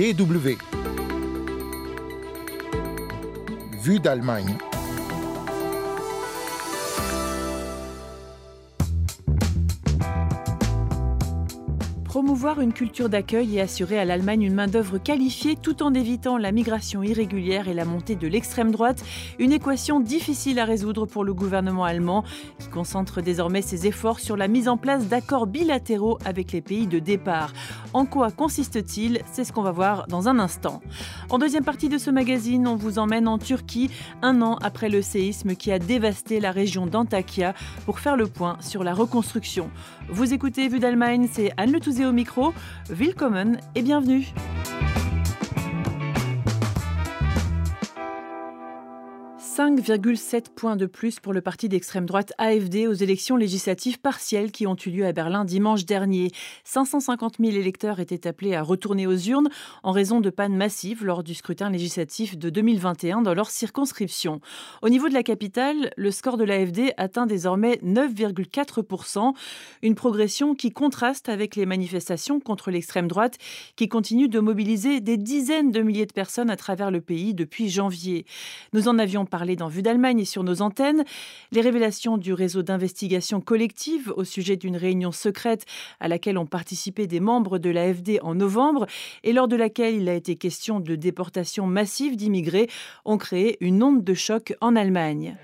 DW. Vue d'Allemagne. Promouvoir une culture d'accueil et assurer à l'Allemagne une main-d'œuvre qualifiée tout en évitant la migration irrégulière et la montée de l'extrême droite, une équation difficile à résoudre pour le gouvernement allemand qui concentre désormais ses efforts sur la mise en place d'accords bilatéraux avec les pays de départ. En quoi consiste-t-il? C'est ce qu'on va voir dans un instant. En deuxième partie de ce magazine, on vous emmène en Turquie, un an après le séisme qui a dévasté la région d'Antakya, pour faire le point sur la reconstruction. Vous écoutez Vue d'Allemagne, c'est Anne Le au micro. Willkommen et bienvenue. 5,7 points de plus pour le parti d'extrême droite AFD aux élections législatives partielles qui ont eu lieu à Berlin dimanche dernier. 550 000 électeurs étaient appelés à retourner aux urnes en raison de pannes massives lors du scrutin législatif de 2021 dans leur circonscription. Au niveau de la capitale, le score de l'AFD atteint désormais 9,4 une progression qui contraste avec les manifestations contre l'extrême droite qui continuent de mobiliser des dizaines de milliers de personnes à travers le pays depuis janvier. Nous en avions parlé dans Vue d'Allemagne et sur nos antennes. Les révélations du réseau d'investigation collective au sujet d'une réunion secrète à laquelle ont participé des membres de l'AFD en novembre et lors de laquelle il a été question de déportation massive d'immigrés ont créé une onde de choc en Allemagne.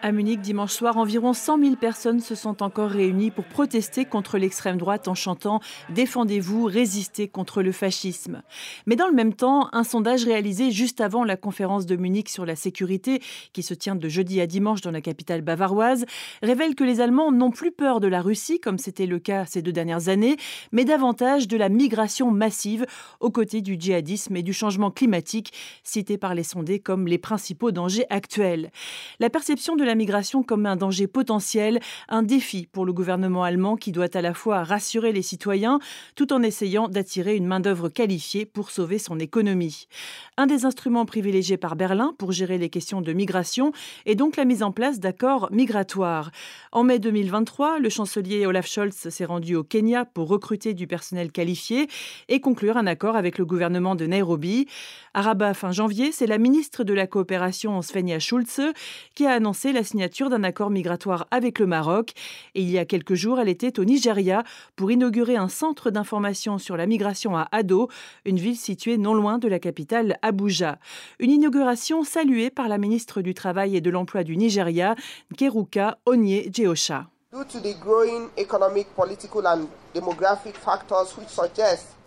À Munich, dimanche soir, environ 100 000 personnes se sont encore réunies pour protester contre l'extrême droite en chantant Défendez-vous, résistez contre le fascisme. Mais dans le même temps, un sondage réalisé juste avant la conférence de Munich sur la sécurité, qui se tient de jeudi à dimanche dans la capitale bavaroise, révèle que les Allemands n'ont plus peur de la Russie, comme c'était le cas ces deux dernières années, mais davantage de la migration massive aux côtés du djihadisme et du changement climatique, cités par les sondés comme les principaux dangers actuels. La perception de la migration comme un danger potentiel, un défi pour le gouvernement allemand qui doit à la fois rassurer les citoyens tout en essayant d'attirer une main-d'œuvre qualifiée pour sauver son économie. Un des instruments privilégiés par Berlin pour gérer les questions de migration est donc la mise en place d'accords migratoires. En mai 2023, le chancelier Olaf Scholz s'est rendu au Kenya pour recruter du personnel qualifié et conclure un accord avec le gouvernement de Nairobi. À Rabat, fin janvier, c'est la ministre de la coopération Svenja Schulze qui a annoncé la signature d'un accord migratoire avec le Maroc. Et il y a quelques jours, elle était au Nigeria pour inaugurer un centre d'information sur la migration à Ado, une ville située non loin de la capitale Abuja. Une inauguration saluée par la ministre du Travail et de l'Emploi du Nigeria, Keruka Onye Jeosha.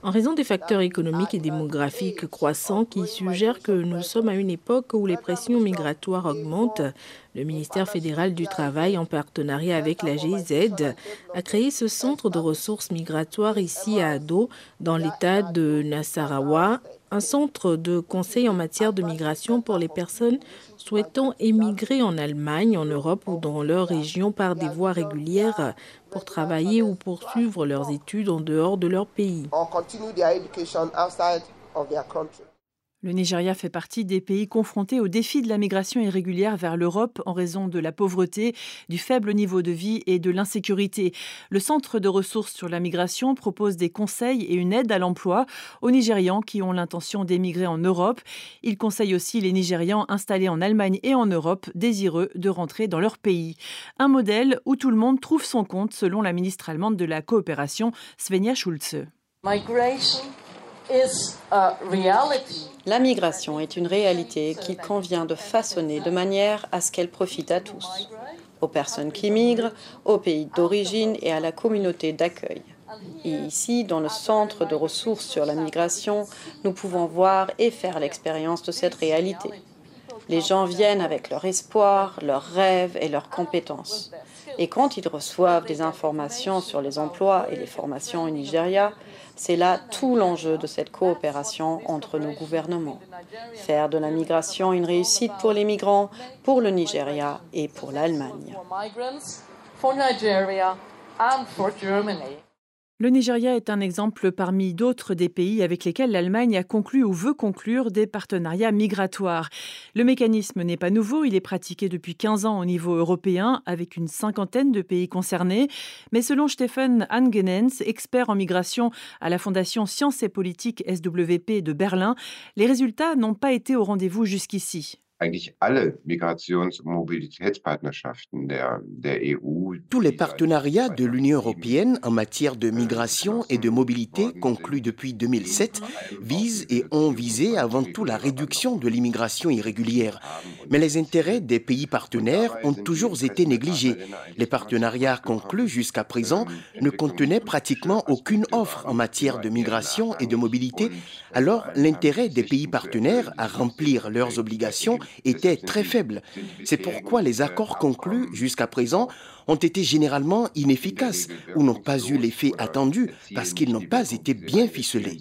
En raison des facteurs économiques et démographiques croissants qui suggèrent que nous sommes à une époque où les pressions migratoires augmentent, le ministère fédéral du Travail, en partenariat avec la GIZ, a créé ce centre de ressources migratoires ici à Ado, dans l'état de Nasarawa, un centre de conseil en matière de migration pour les personnes souhaitant émigrer en Allemagne, en Europe ou dans leur région par des voies régulières pour travailler ou poursuivre leurs études en dehors de leur pays. Le Nigeria fait partie des pays confrontés au défi de la migration irrégulière vers l'Europe en raison de la pauvreté, du faible niveau de vie et de l'insécurité. Le Centre de ressources sur la migration propose des conseils et une aide à l'emploi aux Nigérians qui ont l'intention d'émigrer en Europe. Il conseille aussi les Nigérians installés en Allemagne et en Europe désireux de rentrer dans leur pays. Un modèle où tout le monde trouve son compte selon la ministre allemande de la coopération Svenja Schulze. La migration est une réalité qu'il convient de façonner de manière à ce qu'elle profite à tous, aux personnes qui migrent, aux pays d'origine et à la communauté d'accueil. Et ici, dans le centre de ressources sur la migration, nous pouvons voir et faire l'expérience de cette réalité. Les gens viennent avec leur espoir, leurs rêves et leurs compétences. Et quand ils reçoivent des informations sur les emplois et les formations au Nigeria, c'est là tout l'enjeu de cette coopération entre nos gouvernements. Faire de la migration une réussite pour les migrants, pour le Nigeria et pour l'Allemagne. Le Nigeria est un exemple parmi d'autres des pays avec lesquels l'Allemagne a conclu ou veut conclure des partenariats migratoires. Le mécanisme n'est pas nouveau, il est pratiqué depuis 15 ans au niveau européen avec une cinquantaine de pays concernés. Mais selon Stephen Angenens, expert en migration à la Fondation Sciences et Politique SWP de Berlin, les résultats n'ont pas été au rendez-vous jusqu'ici. Tous les partenariats de l'Union européenne en matière de migration et de mobilité conclus depuis 2007 visent et ont visé avant tout la réduction de l'immigration irrégulière. Mais les intérêts des pays partenaires ont toujours été négligés. Les partenariats conclus jusqu'à présent ne contenaient pratiquement aucune offre en matière de migration et de mobilité, alors l'intérêt des pays partenaires à remplir leurs obligations était très faible. C'est pourquoi les accords conclus jusqu'à présent ont été généralement inefficaces ou n'ont pas eu l'effet attendu parce qu'ils n'ont pas été bien ficelés.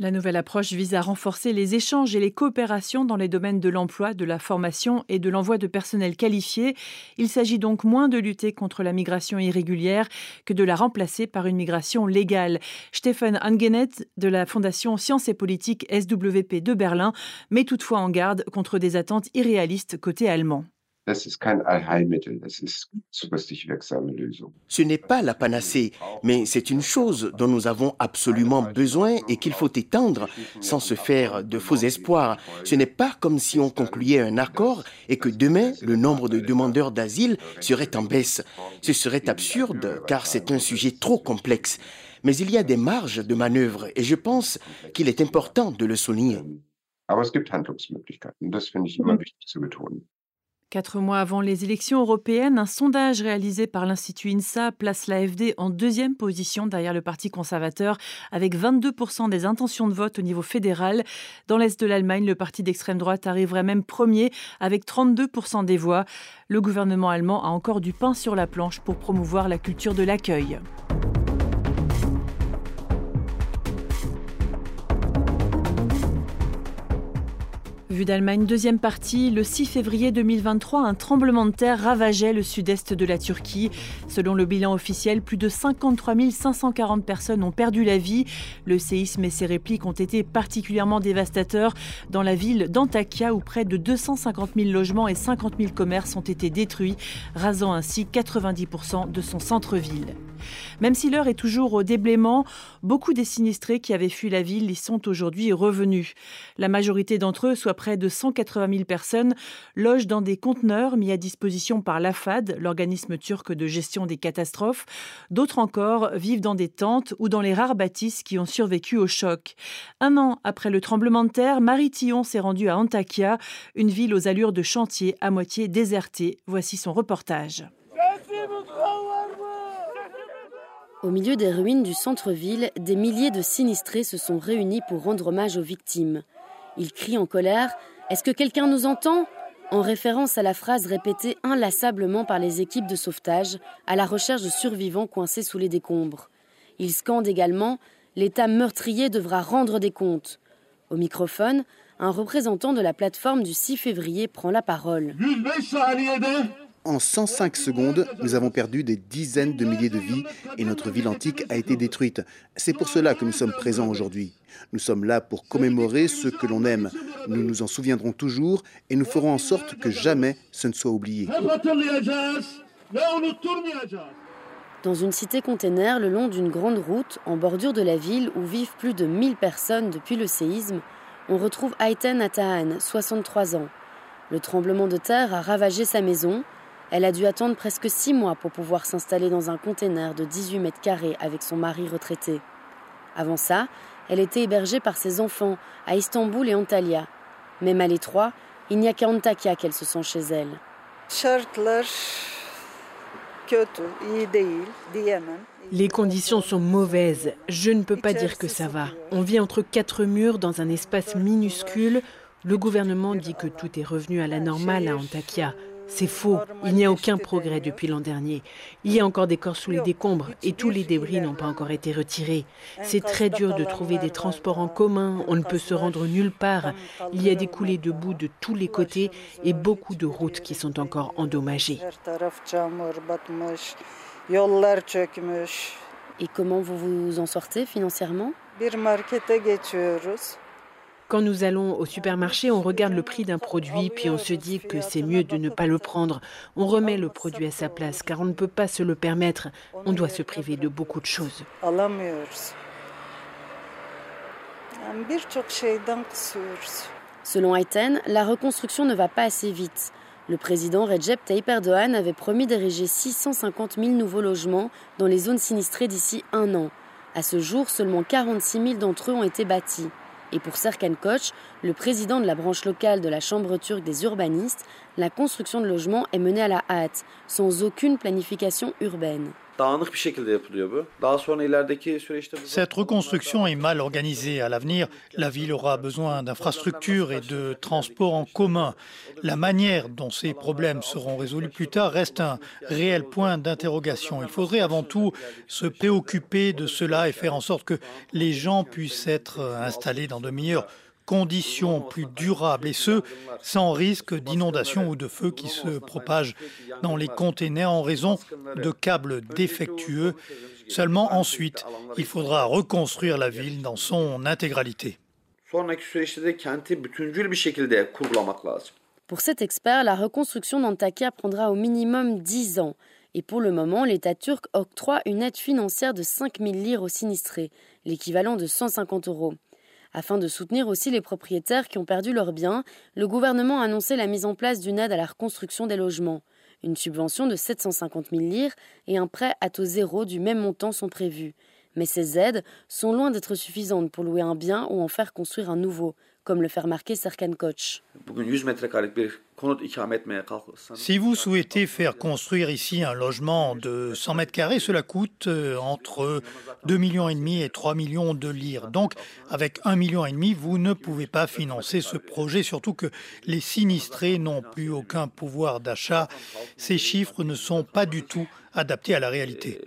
La nouvelle approche vise à renforcer les échanges et les coopérations dans les domaines de l'emploi, de la formation et de l'envoi de personnel qualifié. Il s'agit donc moins de lutter contre la migration irrégulière que de la remplacer par une migration légale. Stephen Angenet de la Fondation Sciences et Politique SWP de Berlin met toutefois en garde contre des attentes irréalistes côté allemand. Ce n'est pas la panacée, mais c'est une chose dont nous avons absolument besoin et qu'il faut étendre sans se faire de faux espoirs. Ce n'est pas comme si on concluait un accord et que demain le nombre de demandeurs d'asile serait en baisse. Ce serait absurde car c'est un sujet trop complexe. Mais il y a des marges de manœuvre et je pense qu'il est important de le souligner. Quatre mois avant les élections européennes, un sondage réalisé par l'Institut INSA place l'AFD en deuxième position derrière le Parti conservateur, avec 22% des intentions de vote au niveau fédéral. Dans l'Est de l'Allemagne, le parti d'extrême droite arriverait même premier avec 32% des voix. Le gouvernement allemand a encore du pain sur la planche pour promouvoir la culture de l'accueil. Vue d'Allemagne, deuxième partie. Le 6 février 2023, un tremblement de terre ravageait le sud-est de la Turquie. Selon le bilan officiel, plus de 53 540 personnes ont perdu la vie. Le séisme et ses répliques ont été particulièrement dévastateurs dans la ville d'Antakya, où près de 250 000 logements et 50 000 commerces ont été détruits, rasant ainsi 90% de son centre-ville. Même si l'heure est toujours au déblaiement, beaucoup des sinistrés qui avaient fui la ville y sont aujourd'hui revenus. La majorité d'entre eux, soit près de 180 000 personnes, logent dans des conteneurs mis à disposition par l'AFAD, l'organisme turc de gestion des catastrophes. D'autres encore vivent dans des tentes ou dans les rares bâtisses qui ont survécu au choc. Un an après le tremblement de terre, Marie Tillon s'est rendue à Antakya, une ville aux allures de chantier à moitié désertée. Voici son reportage. Au milieu des ruines du centre-ville, des milliers de sinistrés se sont réunis pour rendre hommage aux victimes. Ils crient en colère Est-ce que quelqu'un nous entend? En référence à la phrase répétée inlassablement par les équipes de sauvetage à la recherche de survivants coincés sous les décombres. Ils scandent également L'État meurtrier devra rendre des comptes. Au microphone, un représentant de la plateforme du 6 février prend la parole. En 105 secondes, nous avons perdu des dizaines de milliers de vies et notre ville antique a été détruite. C'est pour cela que nous sommes présents aujourd'hui. Nous sommes là pour commémorer ce que l'on aime. Nous nous en souviendrons toujours et nous ferons en sorte que jamais ce ne soit oublié. Dans une cité container le long d'une grande route en bordure de la ville où vivent plus de 1000 personnes depuis le séisme, on retrouve Ayten Atahan, 63 ans. Le tremblement de terre a ravagé sa maison, elle a dû attendre presque six mois pour pouvoir s'installer dans un container de 18 mètres carrés avec son mari retraité. Avant ça, elle était hébergée par ses enfants à Istanbul et Antalya. Même à l'étroit, il n'y a qu'à Antakya qu'elle se sent chez elle. Les conditions sont mauvaises. Je ne peux pas dire que ça va. On vit entre quatre murs dans un espace minuscule. Le gouvernement dit que tout est revenu à la normale à Antakya. C'est faux. Il n'y a aucun progrès depuis l'an dernier. Il y a encore des corps sous les décombres et tous les débris n'ont pas encore été retirés. C'est très dur de trouver des transports en commun. On ne peut se rendre nulle part. Il y a des coulées de boue de tous les côtés et beaucoup de routes qui sont encore endommagées. Et comment vous vous en sortez financièrement? Quand nous allons au supermarché, on regarde le prix d'un produit, puis on se dit que c'est mieux de ne pas le prendre. On remet le produit à sa place, car on ne peut pas se le permettre. On doit se priver de beaucoup de choses. Selon Ayten, la reconstruction ne va pas assez vite. Le président Recep Tayyip Erdogan avait promis d'ériger 650 000 nouveaux logements dans les zones sinistrées d'ici un an. À ce jour, seulement 46 000 d'entre eux ont été bâtis. Et pour Serkan Koch, le président de la branche locale de la Chambre turque des urbanistes, la construction de logements est menée à la hâte, sans aucune planification urbaine. Cette reconstruction est mal organisée. À l'avenir, la ville aura besoin d'infrastructures et de transports en commun. La manière dont ces problèmes seront résolus plus tard reste un réel point d'interrogation. Il faudrait avant tout se préoccuper de cela et faire en sorte que les gens puissent être installés dans de meilleures conditions plus durables, et ce, sans risque d'inondation ou de feu qui se propagent dans les containers en raison de câbles défectueux. Seulement ensuite, il faudra reconstruire la ville dans son intégralité. Pour cet expert, la reconstruction d'Antakya prendra au minimum 10 ans. Et pour le moment, l'État turc octroie une aide financière de 5 000 lire aux sinistrés, l'équivalent de 150 euros. Afin de soutenir aussi les propriétaires qui ont perdu leurs biens, le gouvernement a annoncé la mise en place d'une aide à la reconstruction des logements. Une subvention de 750 000 lire et un prêt à taux zéro du même montant sont prévus. Mais ces aides sont loin d'être suffisantes pour louer un bien ou en faire construire un nouveau, comme le fait remarquer Serkan Koch. Si vous souhaitez faire construire ici un logement de 100 mètres carrés, cela coûte euh, entre 2 millions et demi et 3 millions de lire. Donc, avec 1 million et demi, vous ne pouvez pas financer ce projet, surtout que les sinistrés n'ont plus aucun pouvoir d'achat. Ces chiffres ne sont pas du tout adaptés à la réalité.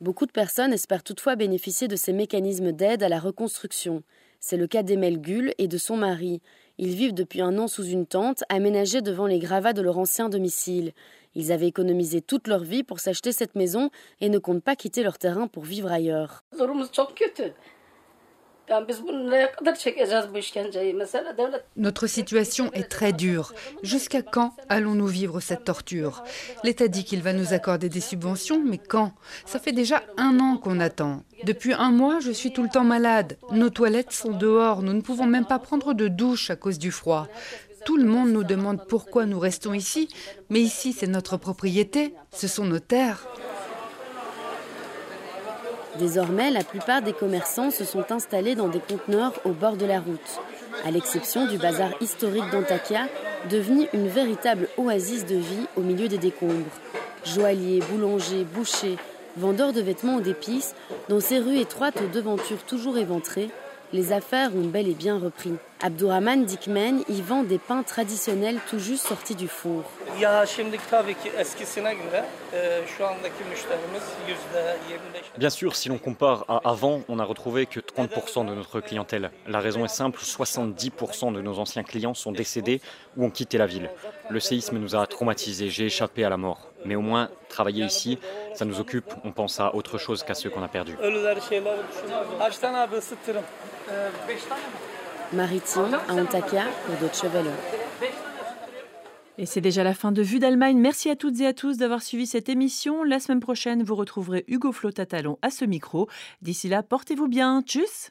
Beaucoup de personnes espèrent toutefois bénéficier de ces mécanismes d'aide à la reconstruction. C'est le cas d'Emel Gull et de son mari. Ils vivent depuis un an sous une tente aménagée devant les gravats de leur ancien domicile. Ils avaient économisé toute leur vie pour s'acheter cette maison et ne comptent pas quitter leur terrain pour vivre ailleurs. Notre situation est très dure. Jusqu'à quand allons-nous vivre cette torture? L'État dit qu'il va nous accorder des subventions, mais quand? Ça fait déjà un an qu'on attend. Depuis un mois, je suis tout le temps malade. Nos toilettes sont dehors. Nous ne pouvons même pas prendre de douche à cause du froid. Tout le monde nous demande pourquoi nous restons ici, mais ici c'est notre propriété, ce sont nos terres. Désormais, la plupart des commerçants se sont installés dans des conteneurs au bord de la route, à l'exception du bazar historique d'Antakya, devenu une véritable oasis de vie au milieu des décombres. Joailliers, boulangers, bouchers, vendeurs de vêtements ou d'épices, dans ces rues étroites aux devantures toujours éventrées, les affaires ont bel et bien repris. Abdurrahman Dikmen y vend des pains traditionnels tout juste sortis du four. Bien sûr, si l'on compare à avant, on n'a retrouvé que 30% de notre clientèle. La raison est simple, 70% de nos anciens clients sont décédés ou ont quitté la ville. Le séisme nous a traumatisés, j'ai échappé à la mort. Mais au moins, travailler ici, ça nous occupe, on pense à autre chose qu'à ceux qu'on a perdus. Maritime à Antakya pour Deutsche Welle. Et c'est déjà la fin de Vue d'Allemagne. Merci à toutes et à tous d'avoir suivi cette émission. La semaine prochaine, vous retrouverez Hugo Flotatalon à ce micro. D'ici là, portez-vous bien. Tchuss